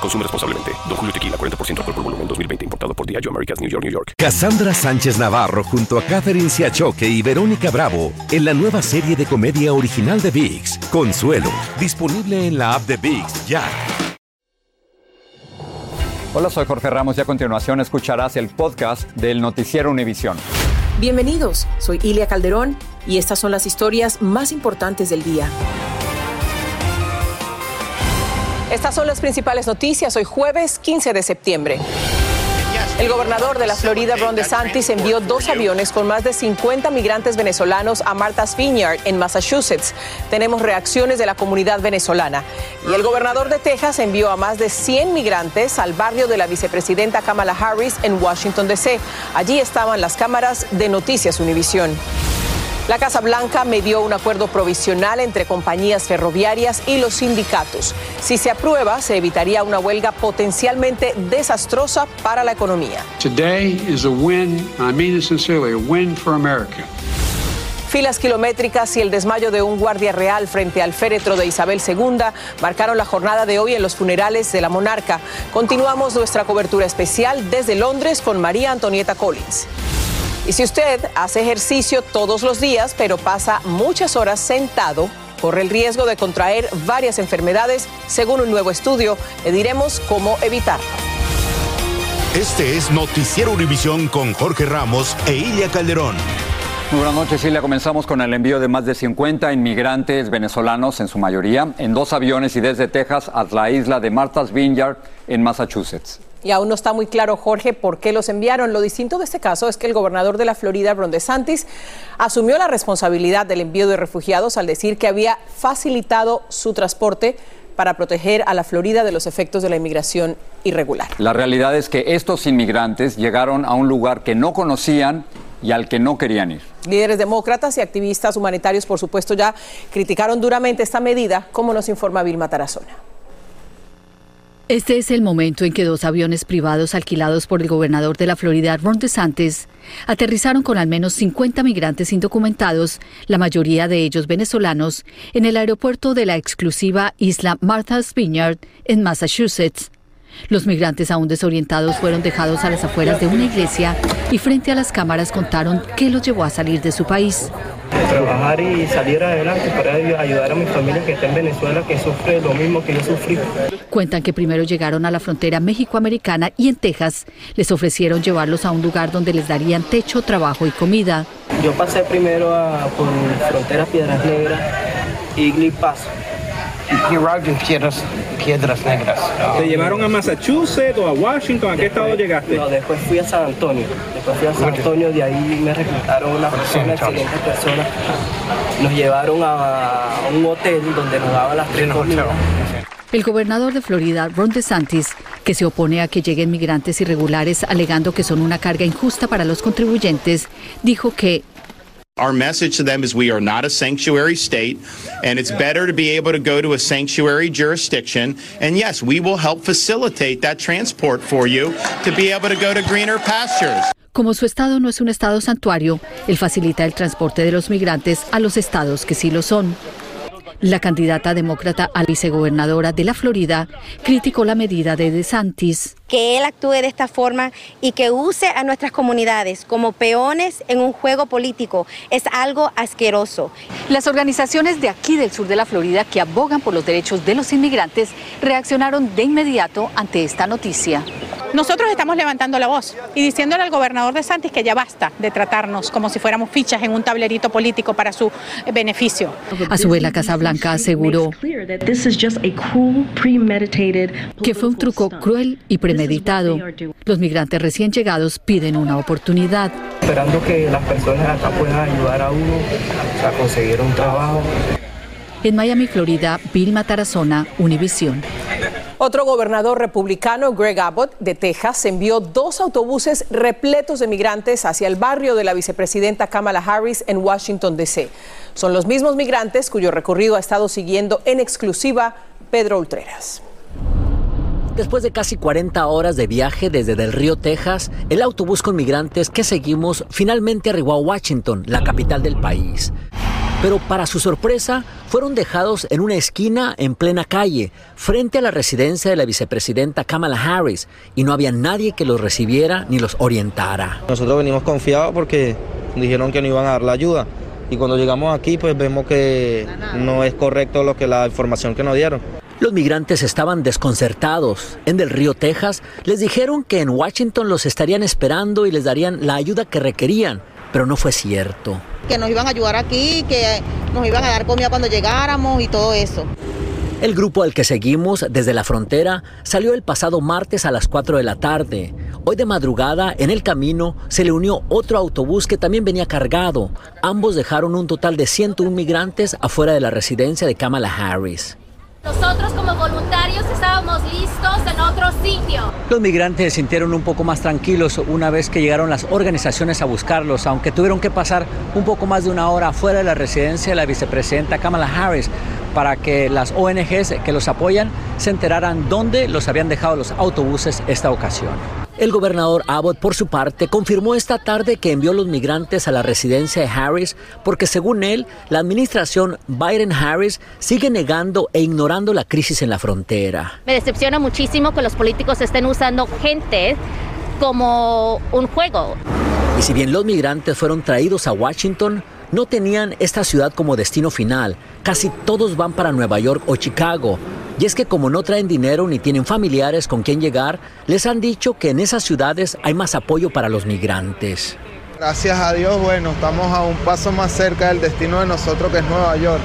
Consume responsablemente. Don Julio Tequila, 40% alcohol por volumen, 2020. Importado por Diageo Americas, New York, New York. Cassandra Sánchez Navarro junto a Catherine Siachoque y Verónica Bravo en la nueva serie de comedia original de VIX, Consuelo. Disponible en la app de VIX, ya. Hola, soy Jorge Ramos y a continuación escucharás el podcast del Noticiero Univisión. Bienvenidos, soy Ilia Calderón y estas son las historias más importantes del día. Estas son las principales noticias hoy jueves 15 de septiembre. El gobernador de la Florida, Ron DeSantis, envió dos aviones con más de 50 migrantes venezolanos a Martha's Vineyard, en Massachusetts. Tenemos reacciones de la comunidad venezolana. Y el gobernador de Texas envió a más de 100 migrantes al barrio de la vicepresidenta Kamala Harris en Washington, D.C. Allí estaban las cámaras de Noticias Univisión. La Casa Blanca medió un acuerdo provisional entre compañías ferroviarias y los sindicatos. Si se aprueba, se evitaría una huelga potencialmente desastrosa para la economía. Today is a win, I mean it sincerely, a win for America. Filas kilométricas y el desmayo de un guardia real frente al féretro de Isabel II marcaron la jornada de hoy en los funerales de la monarca. Continuamos nuestra cobertura especial desde Londres con María Antonieta Collins. Y si usted hace ejercicio todos los días, pero pasa muchas horas sentado, corre el riesgo de contraer varias enfermedades, según un nuevo estudio. Le diremos cómo evitarlo. Este es Noticiero Univisión con Jorge Ramos e Ilia Calderón. Muy buenas noches, Silvia. Comenzamos con el envío de más de 50 inmigrantes venezolanos, en su mayoría, en dos aviones y desde Texas a la isla de Martha's Vineyard, en Massachusetts. Y aún no está muy claro, Jorge, por qué los enviaron. Lo distinto de este caso es que el gobernador de la Florida, Ron DeSantis, asumió la responsabilidad del envío de refugiados al decir que había facilitado su transporte para proteger a la Florida de los efectos de la inmigración irregular. La realidad es que estos inmigrantes llegaron a un lugar que no conocían y al que no querían ir. Líderes demócratas y activistas humanitarios, por supuesto, ya criticaron duramente esta medida, como nos informa Vilma Tarazona. Este es el momento en que dos aviones privados alquilados por el gobernador de la Florida, Ron DeSantis, aterrizaron con al menos 50 migrantes indocumentados, la mayoría de ellos venezolanos, en el aeropuerto de la exclusiva isla Martha's Vineyard, en Massachusetts. Los migrantes aún desorientados fueron dejados a las afueras de una iglesia y frente a las cámaras contaron qué los llevó a salir de su país. Trabajar y salir adelante para ayudar a mi familia que está en Venezuela, que sufre lo mismo que yo sufrí. Cuentan que primero llegaron a la frontera México-Americana y en Texas les ofrecieron llevarlos a un lugar donde les darían techo, trabajo y comida. Yo pasé primero a, por frontera Piedras Negras y Paso y piedras, piedras negras. ¿Te llevaron a Massachusetts o a Washington? ¿A qué estado llegaste? No, después fui a San Antonio. Después fui a San Antonio, de ahí me reclutaron una persona, excelentes personas. Nos llevaron a un hotel donde nos daban las tres comidas. El gobernador de Florida, Ron DeSantis, que se opone a que lleguen migrantes irregulares alegando que son una carga injusta para los contribuyentes, dijo que Our message to them is we are not a sanctuary state, and it's better to be able to go to a sanctuary jurisdiction. And yes, we will help facilitate that transport for you to be able to go to greener pastures. Como su estado no es un estado santuario, él facilita el transporte de los migrantes a los estados que sí lo son. La candidata demócrata a vicegobernadora de la Florida criticó la medida de DeSantis. Que él actúe de esta forma y que use a nuestras comunidades como peones en un juego político es algo asqueroso. Las organizaciones de aquí del sur de la Florida que abogan por los derechos de los inmigrantes reaccionaron de inmediato ante esta noticia. Nosotros estamos levantando la voz y diciéndole al gobernador de Santis que ya basta de tratarnos como si fuéramos fichas en un tablerito político para su beneficio. A su vez, la Casa Blanca aseguró que fue un truco cruel y premeditado. Los migrantes recién llegados piden una oportunidad. Esperando que las personas acá puedan ayudar a uno a conseguir un trabajo. En Miami, Florida, Vilma Tarazona, Univisión. Otro gobernador republicano, Greg Abbott, de Texas, envió dos autobuses repletos de migrantes hacia el barrio de la vicepresidenta Kamala Harris en Washington, D.C. Son los mismos migrantes cuyo recorrido ha estado siguiendo en exclusiva Pedro Ultreras. Después de casi 40 horas de viaje desde Del Río, Texas, el autobús con migrantes que seguimos finalmente arribó a Washington, la capital del país. Pero para su sorpresa, fueron dejados en una esquina en plena calle, frente a la residencia de la vicepresidenta Kamala Harris, y no había nadie que los recibiera ni los orientara. Nosotros venimos confiados porque dijeron que no iban a dar la ayuda. Y cuando llegamos aquí, pues vemos que no es correcto lo que la información que nos dieron. Los migrantes estaban desconcertados. En Del Río, Texas, les dijeron que en Washington los estarían esperando y les darían la ayuda que requerían, pero no fue cierto. Que nos iban a ayudar aquí, que nos iban a dar comida cuando llegáramos y todo eso. El grupo al que seguimos desde la frontera salió el pasado martes a las 4 de la tarde. Hoy de madrugada, en el camino, se le unió otro autobús que también venía cargado. Ambos dejaron un total de 101 migrantes afuera de la residencia de Kamala Harris. Nosotros como voluntarios estábamos listos en otro sitio. Los migrantes se sintieron un poco más tranquilos una vez que llegaron las organizaciones a buscarlos, aunque tuvieron que pasar un poco más de una hora fuera de la residencia de la vicepresidenta Kamala Harris para que las ONGs que los apoyan se enteraran dónde los habían dejado los autobuses esta ocasión. El gobernador Abbott, por su parte, confirmó esta tarde que envió los migrantes a la residencia de Harris porque, según él, la administración Biden-Harris sigue negando e ignorando la crisis en la frontera. Me decepciona muchísimo que los políticos estén usando gente como un juego. Y si bien los migrantes fueron traídos a Washington, no tenían esta ciudad como destino final. Casi todos van para Nueva York o Chicago. Y es que como no traen dinero ni tienen familiares con quien llegar, les han dicho que en esas ciudades hay más apoyo para los migrantes. Gracias a Dios, bueno, estamos a un paso más cerca del destino de nosotros que es Nueva York.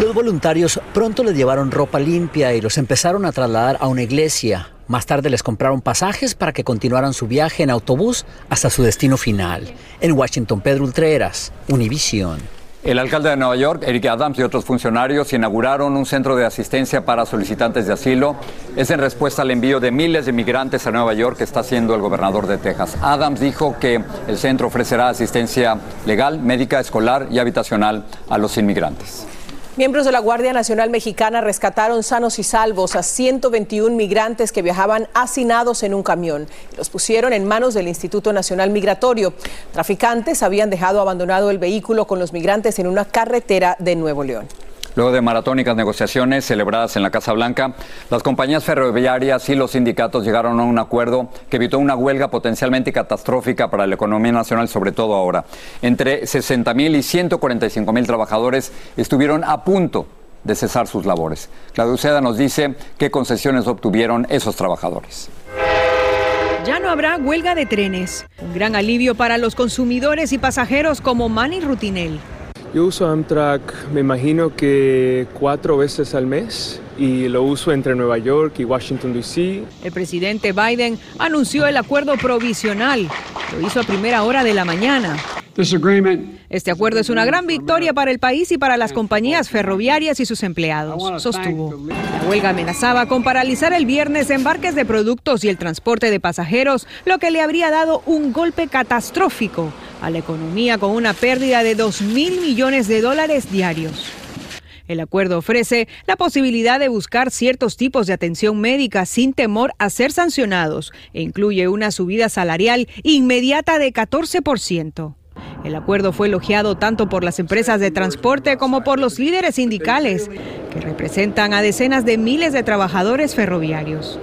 Los voluntarios pronto les llevaron ropa limpia y los empezaron a trasladar a una iglesia. Más tarde les compraron pasajes para que continuaran su viaje en autobús hasta su destino final. En Washington, Pedro Ultreras, Univisión. El alcalde de Nueva York, Eric Adams, y otros funcionarios inauguraron un centro de asistencia para solicitantes de asilo. Es en respuesta al envío de miles de migrantes a Nueva York que está haciendo el gobernador de Texas. Adams dijo que el centro ofrecerá asistencia legal, médica, escolar y habitacional a los inmigrantes. Miembros de la Guardia Nacional Mexicana rescataron sanos y salvos a 121 migrantes que viajaban hacinados en un camión. Los pusieron en manos del Instituto Nacional Migratorio. Traficantes habían dejado abandonado el vehículo con los migrantes en una carretera de Nuevo León. Luego de maratónicas negociaciones celebradas en la Casa Blanca, las compañías ferroviarias y los sindicatos llegaron a un acuerdo que evitó una huelga potencialmente catastrófica para la economía nacional, sobre todo ahora. Entre 60 mil y 145 mil trabajadores estuvieron a punto de cesar sus labores. Claudia Uceda nos dice qué concesiones obtuvieron esos trabajadores. Ya no habrá huelga de trenes. Un gran alivio para los consumidores y pasajeros como Manny Rutinel. Yo uso Amtrak, me imagino que cuatro veces al mes y lo uso entre Nueva York y Washington, D.C. El presidente Biden anunció el acuerdo provisional. Lo hizo a primera hora de la mañana. Este acuerdo es una gran victoria para el país y para las compañías ferroviarias y sus empleados, sostuvo. La huelga amenazaba con paralizar el viernes embarques de productos y el transporte de pasajeros, lo que le habría dado un golpe catastrófico a la economía con una pérdida de 2 mil millones de dólares diarios. El acuerdo ofrece la posibilidad de buscar ciertos tipos de atención médica sin temor a ser sancionados e incluye una subida salarial inmediata de 14%. El acuerdo fue elogiado tanto por las empresas de transporte como por los líderes sindicales, que representan a decenas de miles de trabajadores ferroviarios.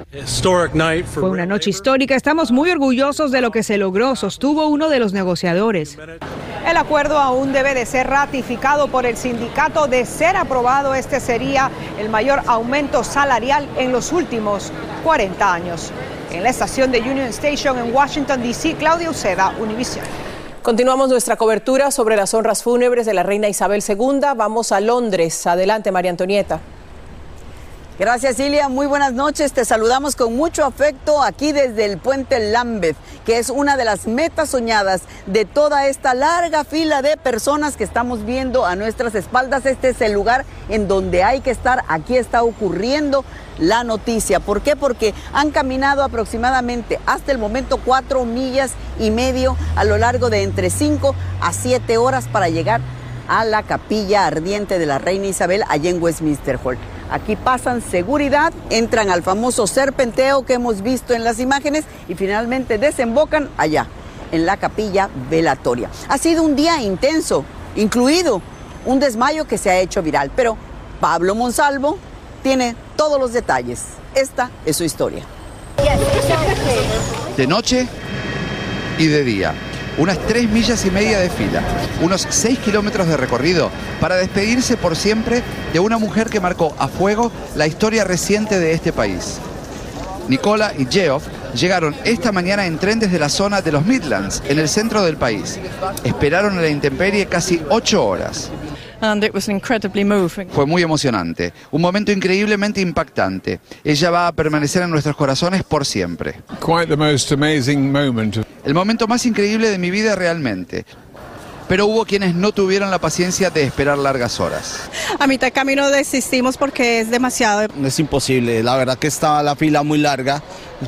Fue una noche histórica, estamos muy orgullosos de lo que se logró, sostuvo uno de los negociadores. El acuerdo aún debe de ser ratificado por el sindicato. De ser aprobado, este sería el mayor aumento salarial en los últimos 40 años. En la estación de Union Station en Washington, D.C., Claudia Uceda, Univision. Continuamos nuestra cobertura sobre las honras fúnebres de la reina Isabel II. Vamos a Londres. Adelante, María Antonieta. Gracias, Ilia. Muy buenas noches. Te saludamos con mucho afecto aquí desde el puente Lambeth, que es una de las metas soñadas de toda esta larga fila de personas que estamos viendo a nuestras espaldas. Este es el lugar en donde hay que estar. Aquí está ocurriendo la noticia. ¿Por qué? Porque han caminado aproximadamente hasta el momento cuatro millas y medio a lo largo de entre cinco a siete horas para llegar a la capilla ardiente de la reina Isabel allá en Westminster Hall. Aquí pasan seguridad, entran al famoso serpenteo que hemos visto en las imágenes y finalmente desembocan allá, en la capilla velatoria. Ha sido un día intenso, incluido un desmayo que se ha hecho viral, pero Pablo Monsalvo tiene todos los detalles. Esta es su historia. De noche y de día unas tres millas y media de fila, unos seis kilómetros de recorrido para despedirse por siempre de una mujer que marcó a fuego la historia reciente de este país. Nicola y Geoff llegaron esta mañana en tren desde la zona de los Midlands, en el centro del país. Esperaron a la intemperie casi ocho horas. Fue muy emocionante, un momento increíblemente impactante. Ella va a permanecer en nuestros corazones por siempre. El momento más increíble de mi vida realmente. Pero hubo quienes no tuvieron la paciencia de esperar largas horas. A mitad de camino desistimos porque es demasiado. Es imposible, la verdad que estaba la fila muy larga.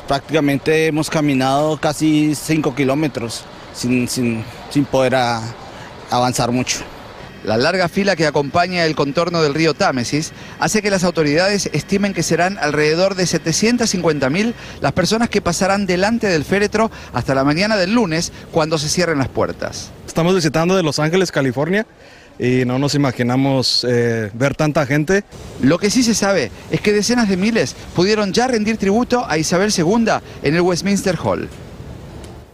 Prácticamente hemos caminado casi 5 kilómetros sin, sin, sin poder avanzar mucho. La larga fila que acompaña el contorno del río Támesis hace que las autoridades estimen que serán alrededor de 750.000 las personas que pasarán delante del féretro hasta la mañana del lunes cuando se cierren las puertas. Estamos visitando de Los Ángeles, California y no nos imaginamos eh, ver tanta gente. Lo que sí se sabe es que decenas de miles pudieron ya rendir tributo a Isabel II en el Westminster Hall.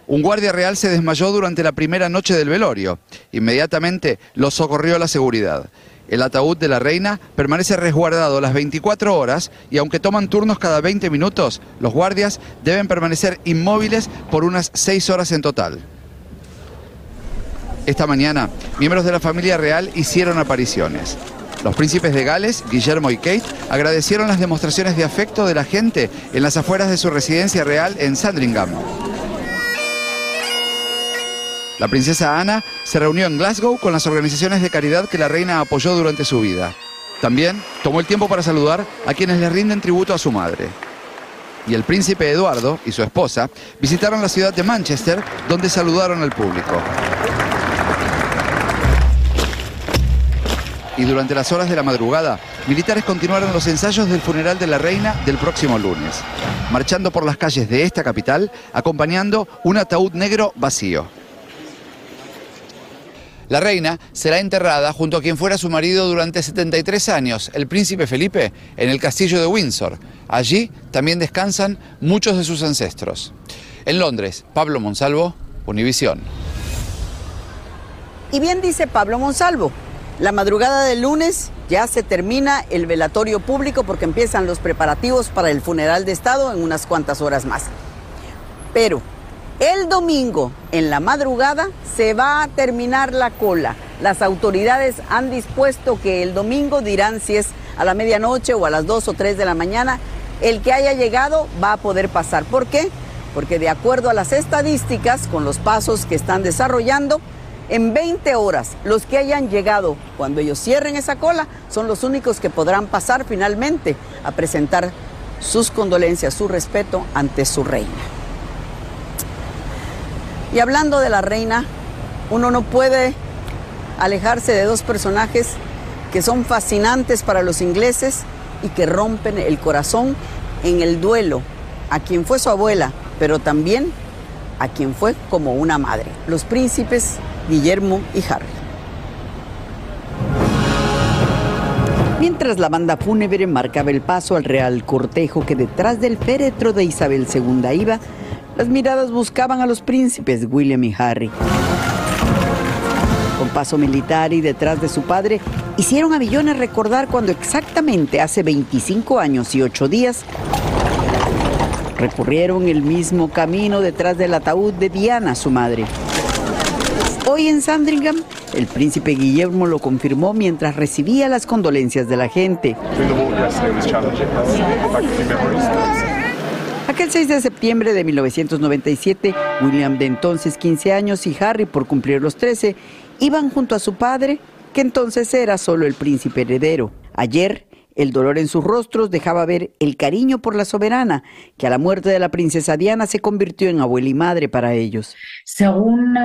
Un guardia real se desmayó durante la primera noche del velorio. Inmediatamente lo socorrió la seguridad. El ataúd de la reina permanece resguardado las 24 horas y aunque toman turnos cada 20 minutos, los guardias deben permanecer inmóviles por unas 6 horas en total. Esta mañana, miembros de la familia real hicieron apariciones. Los príncipes de Gales, Guillermo y Kate, agradecieron las demostraciones de afecto de la gente en las afueras de su residencia real en Sandringham. La princesa Ana se reunió en Glasgow con las organizaciones de caridad que la reina apoyó durante su vida. También tomó el tiempo para saludar a quienes le rinden tributo a su madre. Y el príncipe Eduardo y su esposa visitaron la ciudad de Manchester, donde saludaron al público. Y durante las horas de la madrugada, militares continuaron los ensayos del funeral de la reina del próximo lunes, marchando por las calles de esta capital, acompañando un ataúd negro vacío. La reina será enterrada junto a quien fuera su marido durante 73 años, el príncipe Felipe, en el castillo de Windsor. Allí también descansan muchos de sus ancestros. En Londres, Pablo Monsalvo, Univisión. Y bien dice Pablo Monsalvo, la madrugada del lunes ya se termina el velatorio público porque empiezan los preparativos para el funeral de Estado en unas cuantas horas más. Pero el domingo, en la madrugada, se va a terminar la cola. Las autoridades han dispuesto que el domingo dirán si es a la medianoche o a las 2 o 3 de la mañana. El que haya llegado va a poder pasar. ¿Por qué? Porque de acuerdo a las estadísticas, con los pasos que están desarrollando, en 20 horas los que hayan llegado cuando ellos cierren esa cola son los únicos que podrán pasar finalmente a presentar sus condolencias, su respeto ante su reina. Y hablando de la reina, uno no puede alejarse de dos personajes que son fascinantes para los ingleses y que rompen el corazón en el duelo a quien fue su abuela, pero también a quien fue como una madre, los príncipes Guillermo y Harry. Mientras la banda fúnebre marcaba el paso al real cortejo que detrás del féretro de Isabel II iba, las miradas buscaban a los príncipes William y Harry. Con paso militar y detrás de su padre, hicieron a millones recordar cuando exactamente hace 25 años y 8 días recurrieron el mismo camino detrás del ataúd de Diana, su madre. Hoy en Sandringham El príncipe Guillermo lo confirmó mientras recibía las condolencias de la gente. Aquel 6 de septiembre de 1997, William de entonces 15 años y Harry por cumplir los 13 iban junto a su padre, que entonces era solo el príncipe heredero. Ayer, el dolor en sus rostros dejaba ver el cariño por la soberana, que a la muerte de la princesa Diana se convirtió en abuela y madre para ellos. Según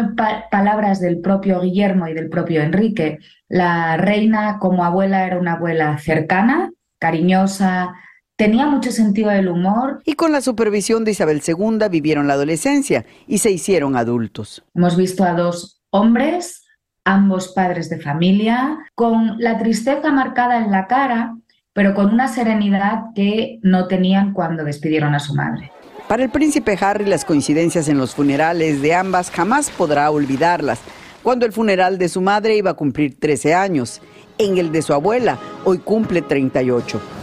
palabras del propio Guillermo y del propio Enrique, la reina como abuela era una abuela cercana, cariñosa, Tenía mucho sentido del humor. Y con la supervisión de Isabel II vivieron la adolescencia y se hicieron adultos. Hemos visto a dos hombres, ambos padres de familia, con la tristeza marcada en la cara, pero con una serenidad que no tenían cuando despidieron a su madre. Para el príncipe Harry las coincidencias en los funerales de ambas jamás podrá olvidarlas. Cuando el funeral de su madre iba a cumplir 13 años, en el de su abuela hoy cumple 38.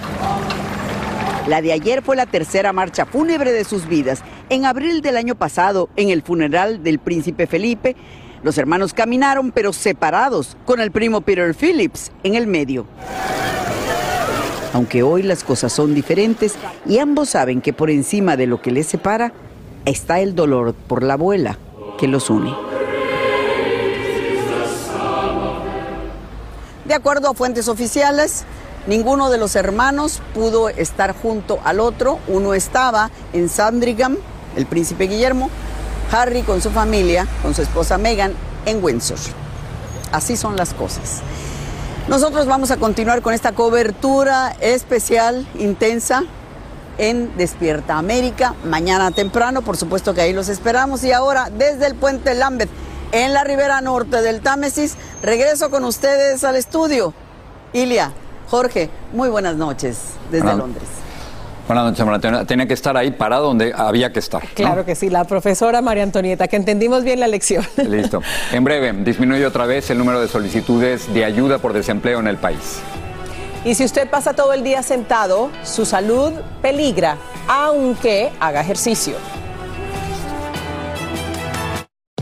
La de ayer fue la tercera marcha fúnebre de sus vidas. En abril del año pasado, en el funeral del príncipe Felipe, los hermanos caminaron pero separados, con el primo Peter Phillips en el medio. Aunque hoy las cosas son diferentes y ambos saben que por encima de lo que les separa está el dolor por la abuela que los une. De acuerdo a fuentes oficiales, Ninguno de los hermanos pudo estar junto al otro. Uno estaba en Sandringham, el príncipe Guillermo, Harry con su familia, con su esposa Meghan, en Windsor. Así son las cosas. Nosotros vamos a continuar con esta cobertura especial, intensa, en Despierta América, mañana temprano, por supuesto que ahí los esperamos. Y ahora, desde el puente Lambeth, en la ribera norte del Támesis, regreso con ustedes al estudio. Ilia, Jorge, muy buenas noches desde Londres. Buenas noches, María Tenía que estar ahí para donde había que estar. Claro que sí, la profesora María Antonieta, que entendimos bien la lección. Listo. En breve, disminuye otra vez el número de solicitudes de ayuda por desempleo en el país. Y si usted pasa todo el día sentado, su salud peligra, aunque haga ejercicio.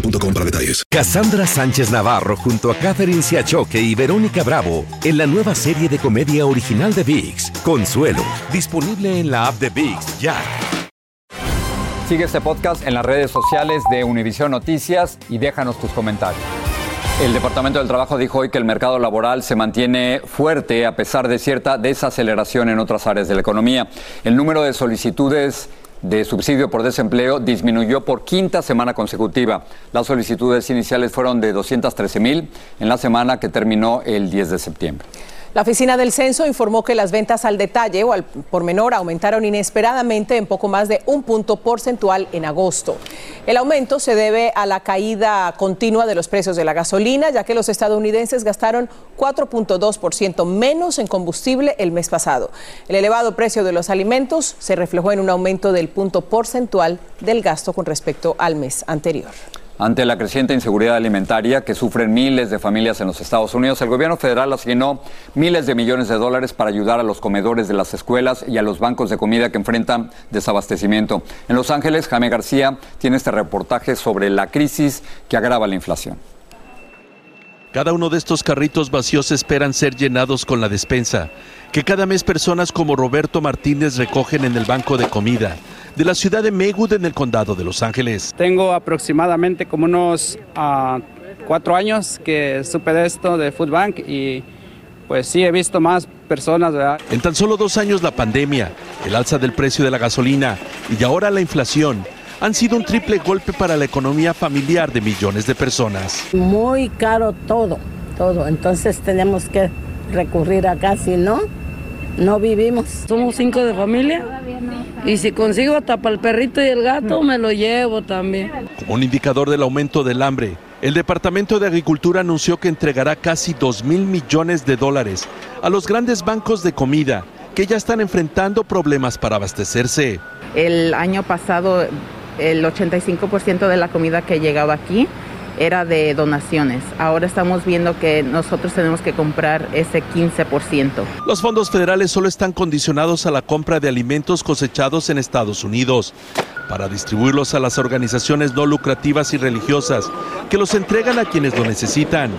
para detalles. Cassandra Sánchez Navarro junto a Catherine Siachoque y Verónica Bravo en la nueva serie de comedia original de VIX, Consuelo, disponible en la app de VIX ya. Sigue este podcast en las redes sociales de Univision Noticias y déjanos tus comentarios. El Departamento del Trabajo dijo hoy que el mercado laboral se mantiene fuerte a pesar de cierta desaceleración en otras áreas de la economía. El número de solicitudes de subsidio por desempleo disminuyó por quinta semana consecutiva. Las solicitudes iniciales fueron de 213 mil en la semana que terminó el 10 de septiembre. La oficina del censo informó que las ventas al detalle o al por menor aumentaron inesperadamente en poco más de un punto porcentual en agosto. El aumento se debe a la caída continua de los precios de la gasolina, ya que los estadounidenses gastaron 4.2% menos en combustible el mes pasado. El elevado precio de los alimentos se reflejó en un aumento del punto porcentual del gasto con respecto al mes anterior. Ante la creciente inseguridad alimentaria que sufren miles de familias en los Estados Unidos, el gobierno federal asignó miles de millones de dólares para ayudar a los comedores de las escuelas y a los bancos de comida que enfrentan desabastecimiento. En Los Ángeles, Jaime García tiene este reportaje sobre la crisis que agrava la inflación. Cada uno de estos carritos vacíos esperan ser llenados con la despensa, que cada mes personas como Roberto Martínez recogen en el banco de comida de la ciudad de Maywood en el condado de Los Ángeles. Tengo aproximadamente como unos ah, cuatro años que supe de esto de Food Bank y pues sí he visto más personas. ¿verdad? En tan solo dos años la pandemia, el alza del precio de la gasolina y ahora la inflación han sido un triple golpe para la economía familiar de millones de personas. Muy caro todo, todo. Entonces tenemos que recurrir acá, si no, no vivimos. Somos cinco de familia y si consigo hasta para el perrito y el gato me lo llevo también. Como un indicador del aumento del hambre, El Departamento de Agricultura anunció que entregará casi 2 mil millones de dólares a los grandes bancos de comida que ya están enfrentando problemas para abastecerse. El año pasado el 85% de la comida que llegaba aquí era de donaciones. Ahora estamos viendo que nosotros tenemos que comprar ese 15%. Los fondos federales solo están condicionados a la compra de alimentos cosechados en Estados Unidos para distribuirlos a las organizaciones no lucrativas y religiosas que los entregan a quienes lo necesitan.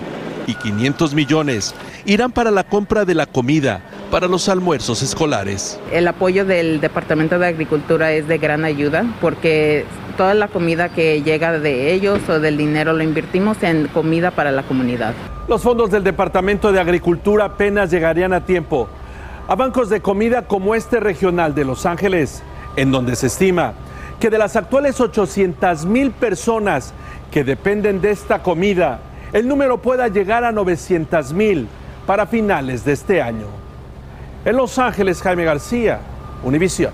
Y 500 millones irán para la compra de la comida para los almuerzos escolares. El apoyo del Departamento de Agricultura es de gran ayuda porque toda la comida que llega de ellos o del dinero lo invertimos en comida para la comunidad. Los fondos del Departamento de Agricultura apenas llegarían a tiempo a bancos de comida como este regional de Los Ángeles, en donde se estima que de las actuales 800 mil personas que dependen de esta comida, el número pueda llegar a 900 mil para finales de este año. En Los Ángeles, Jaime García, Univisión.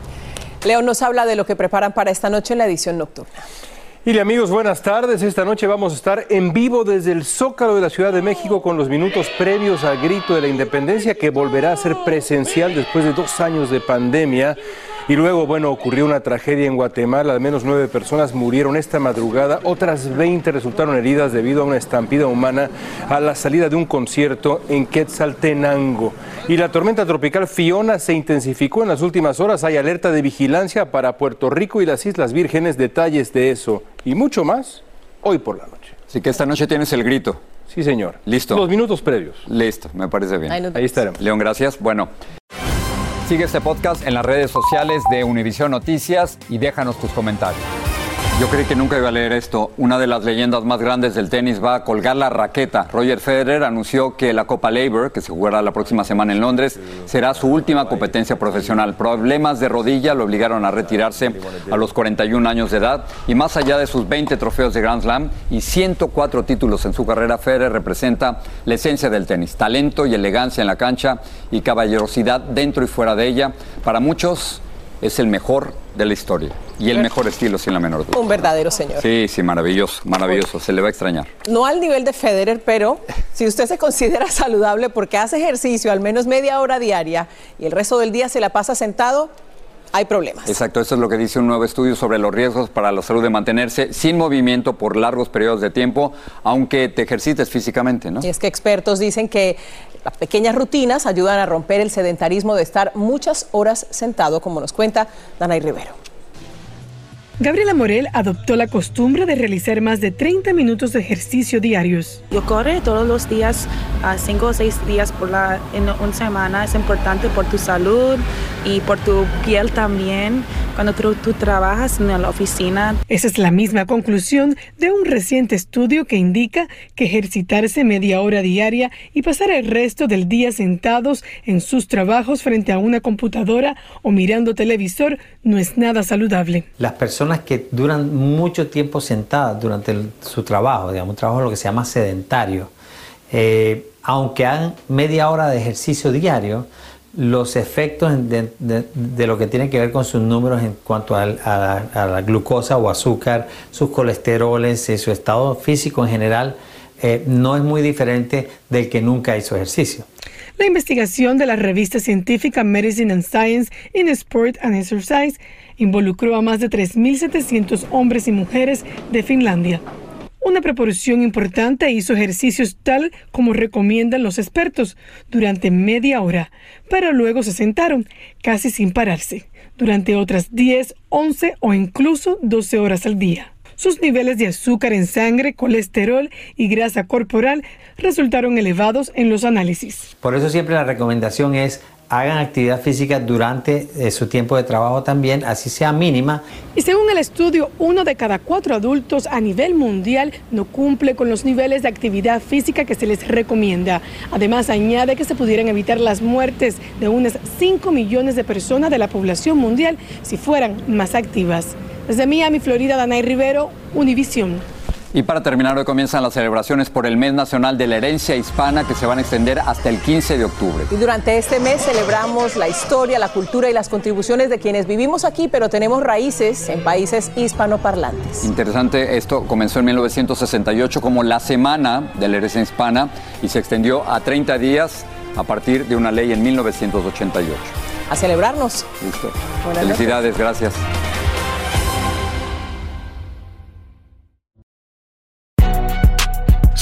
León nos habla de lo que preparan para esta noche en la edición nocturna. Y amigos, buenas tardes. Esta noche vamos a estar en vivo desde el Zócalo de la Ciudad de México con los minutos previos al grito de la independencia que volverá a ser presencial después de dos años de pandemia. Y luego, bueno, ocurrió una tragedia en Guatemala. Al menos nueve personas murieron esta madrugada. Otras 20 resultaron heridas debido a una estampida humana a la salida de un concierto en Quetzaltenango. Y la tormenta tropical Fiona se intensificó en las últimas horas. Hay alerta de vigilancia para Puerto Rico y las Islas Vírgenes. Detalles de eso y mucho más hoy por la noche. Así que esta noche tienes el grito. Sí, señor. Listo. Los minutos previos. Listo, me parece bien. Ahí estaremos. León, gracias. Bueno. Sigue este podcast en las redes sociales de Univision Noticias y déjanos tus comentarios. Yo creí que nunca iba a leer esto. Una de las leyendas más grandes del tenis va a colgar la raqueta. Roger Federer anunció que la Copa Labor, que se jugará la próxima semana en Londres, será su última competencia profesional. Problemas de rodilla lo obligaron a retirarse a los 41 años de edad y más allá de sus 20 trofeos de Grand Slam y 104 títulos en su carrera, Federer representa la esencia del tenis, talento y elegancia en la cancha y caballerosidad dentro y fuera de ella. Para muchos es el mejor de la historia y el mejor estilo sin la menor duda. Un verdadero señor. Sí, sí, maravilloso, maravilloso, se le va a extrañar. No al nivel de Federer, pero si usted se considera saludable porque hace ejercicio al menos media hora diaria y el resto del día se la pasa sentado, hay problemas. Exacto, eso es lo que dice un nuevo estudio sobre los riesgos para la salud de mantenerse sin movimiento por largos periodos de tiempo, aunque te ejercites físicamente, ¿no? Y es que expertos dicen que las pequeñas rutinas ayudan a romper el sedentarismo de estar muchas horas sentado, como nos cuenta Danay Rivero. Gabriela Morel adoptó la costumbre de realizar más de 30 minutos de ejercicio diarios. Yo corro todos los días, a cinco o seis días por la, en una semana. Es importante por tu salud y por tu piel también cuando tú, tú trabajas en la oficina. Esa es la misma conclusión de un reciente estudio que indica que ejercitarse media hora diaria y pasar el resto del día sentados en sus trabajos frente a una computadora o mirando televisor no es nada saludable. Las personas que duran mucho tiempo sentadas durante su trabajo, digamos, un trabajo lo que se llama sedentario, eh, aunque hagan media hora de ejercicio diario, los efectos de, lo que tiene que ver con sus números en cuanto a, la, glucosa o azúcar, sus colesteroles y su estado físico en general, eh, no es muy diferente del que nunca hizo ejercicio. La investigación de la revista científica Medicine and Science in Sport and Exercise involucró a más de 3.700 hombres y mujeres de Finlandia. Una proporción importante hizo ejercicios tal como recomiendan los expertos durante media hora, pero luego se sentaron casi sin pararse, durante otras 10, 11 o incluso 12 horas al día. Sus niveles de azúcar en sangre, colesterol y grasa corporal resultaron elevados en los análisis. Por eso siempre la recomendación es hagan actividad física durante eh, su tiempo de trabajo también, así sea mínima. Y según el estudio, uno de cada cuatro adultos a nivel mundial no cumple con los niveles de actividad física que se les recomienda. Además, añade que se pudieran evitar las muertes de unas 5 millones de personas de la población mundial si fueran más activas. Desde Miami, Florida, Danay Rivero, Univisión. Y para terminar, hoy comienzan las celebraciones por el Mes Nacional de la Herencia Hispana que se van a extender hasta el 15 de octubre. Y durante este mes celebramos la historia, la cultura y las contribuciones de quienes vivimos aquí, pero tenemos raíces en países hispanoparlantes. Interesante, esto comenzó en 1968 como la Semana de la Herencia Hispana y se extendió a 30 días a partir de una ley en 1988. A celebrarnos. Listo. Felicidades, gracias.